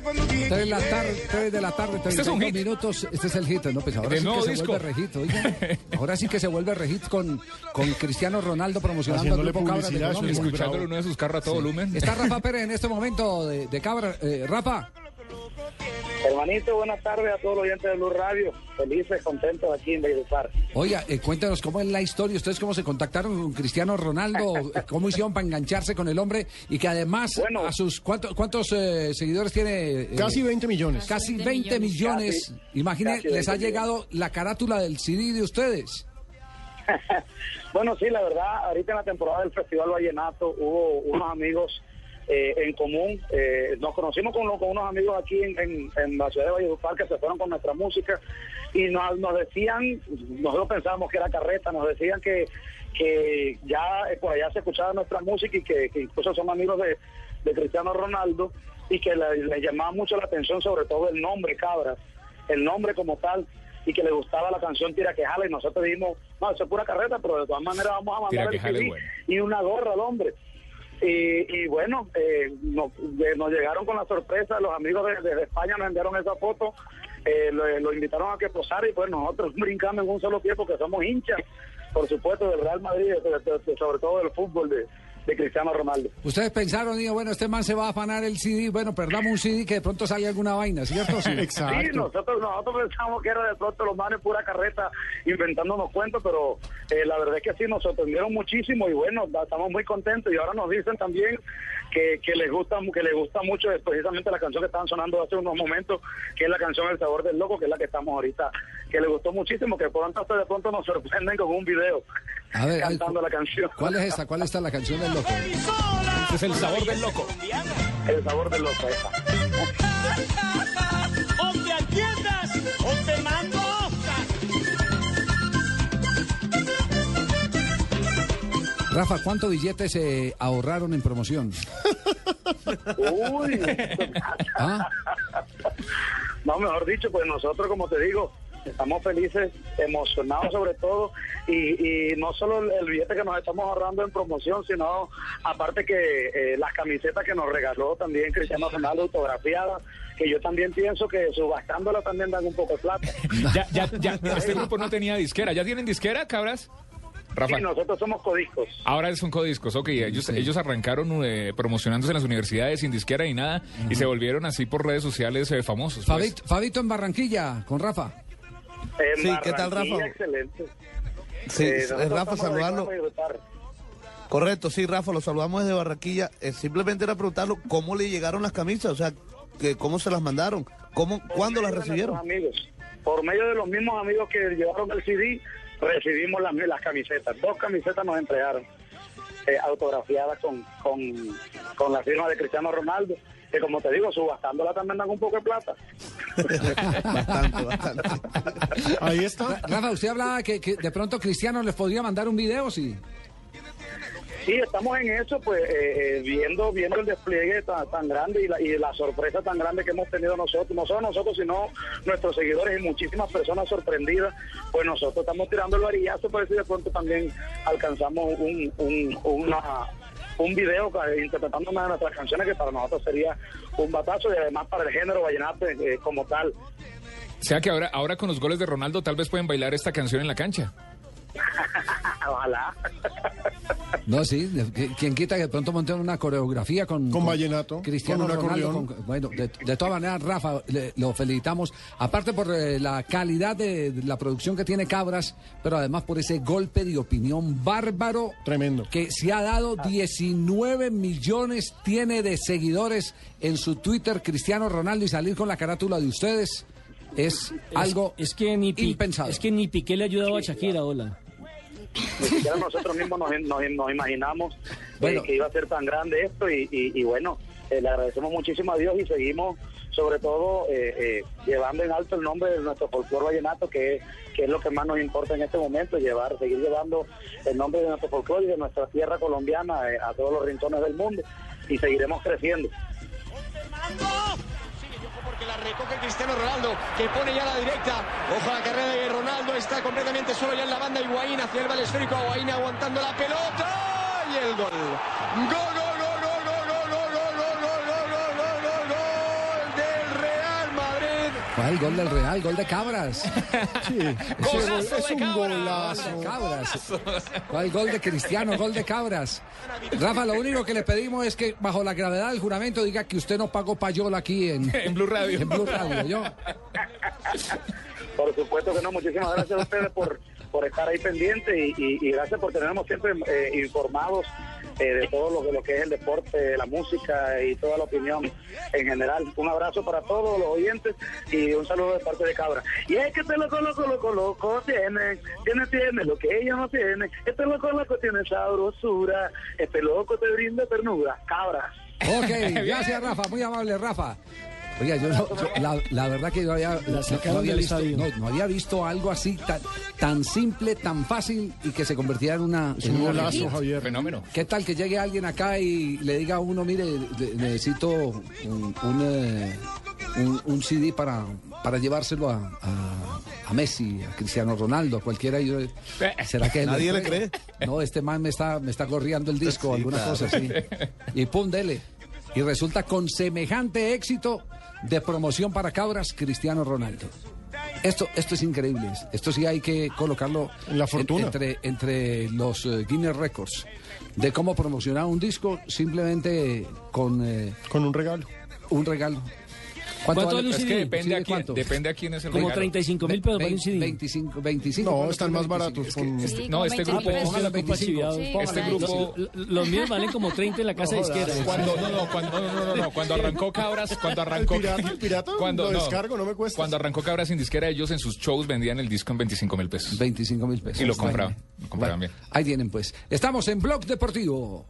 Tres de la tarde, tres de la tarde, Este es un 32 hit. minutos. Este es el hit, ¿no? Pues ahora De sí que nuevo se disco. vuelve regit, oiga. Ahora sí que se vuelve regit con, con Cristiano Ronaldo promocionando al grupo Cabra de publicidad, eso Colombia. es muy Escuchándolo en uno de sus carros a todo volumen. Está Rafa Pérez en este momento de, de Cabra. Eh, Rafa, Hermanito, buenas tardes a todos los oyentes de Blue Radio. Felices, contentos aquí en Valledupar. oiga, eh, cuéntanos cómo es la historia. ¿Ustedes cómo se contactaron con Cristiano Ronaldo? ¿Cómo hicieron para engancharse con el hombre? Y que además, Bueno. a sus ¿cuántos, cuántos eh, seguidores tiene? eh, Casi 20 millones. Casi 20 millones. Imaginen, Casi les ha 20 llegado la carátula del CD de ustedes. Bueno, sí, la verdad, ahorita en la temporada del Festival Vallenato hubo unos amigos eh, en común. Eh, nos conocimos con, con unos amigos aquí en, en- en la ciudad de Valledupar que se fueron con nuestra música y nos, nos decían, nosotros pensábamos que era carreta, nos decían que, que ya eh, por allá se escuchaba nuestra música y que, que incluso son amigos de, de Cristiano Ronaldo y que le, llamaba mucho la atención sobre todo el nombre Cabras, el nombre como tal y que le gustaba la canción Tira que jala y nosotros dijimos, no, eso es pura carreta, pero de todas maneras vamos a mandar el CD bueno. y una gorra al hombre. Y, y bueno, eh, nos, de- nos llegaron con la sorpresa, los amigos de, España nos enviaron esa foto, eh, lo, lo invitaron a que posara y pues nosotros brincamos en un solo pie porque somos hinchas, por supuesto, del Real Madrid, de- sobre todo del fútbol de, de Cristiano Ronaldo. Ustedes pensaron, digo, bueno, este man se va a afanar el CD, bueno, perdamos un CD que de pronto salga alguna vaina, ¿cierto? Sí. Nosotros, nosotros pensamos que era de pronto los manes pura carreta inventándonos cuentos, pero eh, la verdad es que sí nos sorprendieron muchísimo y bueno, estamos muy contentos y ahora nos dicen también que, que les gusta que les gusta mucho eh, precisamente la canción que estaban sonando hace unos momentos, que es la canción El sabor del loco, que es la que estamos ahorita, que les gustó muchísimo, que pronto hasta de pronto nos sorprenden con un video A ver, cantando la canción. ¿Cuál es esta? ¿Cuál está la canción del loco? Es el sabor del loco. El sabor del loco. esa. o te atiendas o te mando. Rafa, ¿cuántos billetes se ahorraron en promoción? Uy. ¿Ah? No, mejor dicho, pues nosotros, como te digo, estamos felices, emocionados sobre todo, y, y no solo el, billete que nos estamos ahorrando en promoción, sino aparte que eh, las camisetas que nos regaló también Cristiano Ronaldo autografiadas, que yo también pienso que subastándola también dan un poco de plata. Ya, ya, ya. Este grupo no tenía disquera. ¿Ya tienen disquera, cabras? Rafa. Y nosotros somos codiscos. Ahora son codiscos, ok. Ellos, ellos arrancaron eh, promocionándose en las universidades sin disquera ni nada y se volvieron así por redes sociales eh, famosos. pues. Fabito, Fabito en Barranquilla, con Rafa. En Sí, ¿qué tal, Rafa? Excelente. Sí, Eh, Rafa, saludarlo. Correcto, sí, Rafa, lo saludamos desde Barranquilla. Eh, simplemente era preguntarlo cómo le llegaron las camisas, o sea, que cómo se las mandaron, cómo, Por cuándo las recibieron. amigos. Por medio de los mismos amigos que llevaron el CD, recibimos las, las camisetas. Dos camisetas nos entregaron, eh, autografiadas con, con, con la firma de Cristiano Ronaldo, que como te digo, subastándola también dan un poco de plata. bastante, bastante. Ahí está. Rafa, usted hablaba que, que de pronto Cristiano les podría mandar un video, sí. Sí, estamos en eso, pues eh, eh, viendo viendo el despliegue tan, tan grande y la, y la sorpresa tan grande que hemos tenido nosotros, no solo nosotros, sino nuestros seguidores y muchísimas personas sorprendidas, pues nosotros estamos tirando el varillazo para ver si de pronto también alcanzamos un, un, una, un video eh, interpretando una de nuestras canciones que para nosotros sería un batazo y además para el género vallenato eh, como tal. O sea que ahora, ahora con los goles de Ronaldo tal vez pueden bailar esta canción en la cancha. Ojalá. No, sí, quien quita que de pronto monten una coreografía con... Con vallenato, Cristiano con un Ronaldo. acordeón. con- bueno, de, de todas maneras, Rafa, le- lo felicitamos. Aparte por eh, la calidad de, de la producción que tiene Cabras, pero además por ese golpe de opinión bárbaro. Tremendo. Que se ha dado 19 millones, tiene de seguidores en su Twitter Cristiano Ronaldo y salir con la carátula de ustedes es, algo es que ni impensado. Es que ni Piqué le ha ayudado a Shakira, hola. Ni siquiera nosotros mismos nos, nos- nos imaginamos eh, Bueno. que iba a ser tan grande esto y, y- y bueno, eh, le agradecemos muchísimo a Dios y seguimos sobre todo eh, eh, llevando en alto el nombre de nuestro folclore vallenato, que es, que es lo que más nos importa en este momento, llevar, seguir llevando el nombre de nuestro folclore y de nuestra tierra colombiana eh, a todos los rincones del mundo y seguiremos creciendo. Sigue porque la recoge Cristiano Ronaldo, que pone ya la directa. Ojo a completamente solo ya en la banda. Higuaín hacia el balón esférico, Higuaín aguantando la pelota. Y el gol. Gol, gol, gol, gol, gol, gol, gol, gol, gol, gol, gol, gol, gol, gol del Real Madrid. ¿Cuál gol del Real? Gol de Cabras. Sí, ese gol es un golazo. Cabras. ¿Cuál gol de Cristiano? Gol de Cabras. Rafa, lo único que le pedimos es que bajo la gravedad del juramento diga que usted no pagó payola aquí en, En Blue Radio. en Blue Radio. Yo, Por supuesto que no, muchísimas gracias a ustedes por, por estar ahí pendientes y, y- y gracias por tenernos siempre eh, informados eh, de todo lo, que- lo que es el deporte, la música y toda la opinión en general. Un abrazo para todos los oyentes y un saludo de parte de Cabra. Y es que este loco, loco, loco, loco tiene, tiene, tiene lo que ella no tiene. Este loco, loco tiene sabrosura. Este loco te brinda ternura. Cabra. Ok, gracias Rafa, muy amable Rafa. Oiga, yo, no- yo- la, la verdad que yo había, no, había visto, no, no había visto algo así tan, tan simple, tan fácil y que se convertía en una... Es en un golazo. Javier. Fenómeno. ¿Qué tal que llegue alguien acá y le diga a uno, mire, de- necesito un, un, eh, un- un CD para, para llevárselo a, a- a Messi, a Cristiano Ronaldo, a cualquiera? Y yo, ¿Será que Nadie le entrega? No, este man me está, me está corriendo el disco o Sí, alguna claro. cosa así. Y pum, dele. Y resulta con semejante éxito de promoción para cabras, Cristiano Ronaldo. Esto, esto es increíble. Esto sí hay que colocarlo la fortuna. entre, entre los eh, Guinness Records de cómo promocionar un disco simplemente con eh, Con un regalo. un regalo. ¿Cuánto vale un Es CD? que depende ¿Sí, a de quién, cuánto? depende a quién es el Como regalo. 35 mil pesos vale un CD. 25, 25. No, ¿cuánto están más 25? baratos. con- Sí, No, este 20 grupo- póngale 25. Sí, Este ahí. grupo- Los, los míos valen como 30 en la casa de izquierda. Cuando, no, no, cuando, no, no, no, no, cuando arrancó Cabras, cuando arrancó... ¿El pirata? ¿El pirata? Cuando, Lo descargo, no me cuesta. Cuando arrancó Cabras sin disquera, ellos en sus shows vendían el disco en 25 mil pesos. 25 mil pesos. Y lo compraban, lo compraban bien. Ahí tienen pues. Estamos en Blog Deportivo.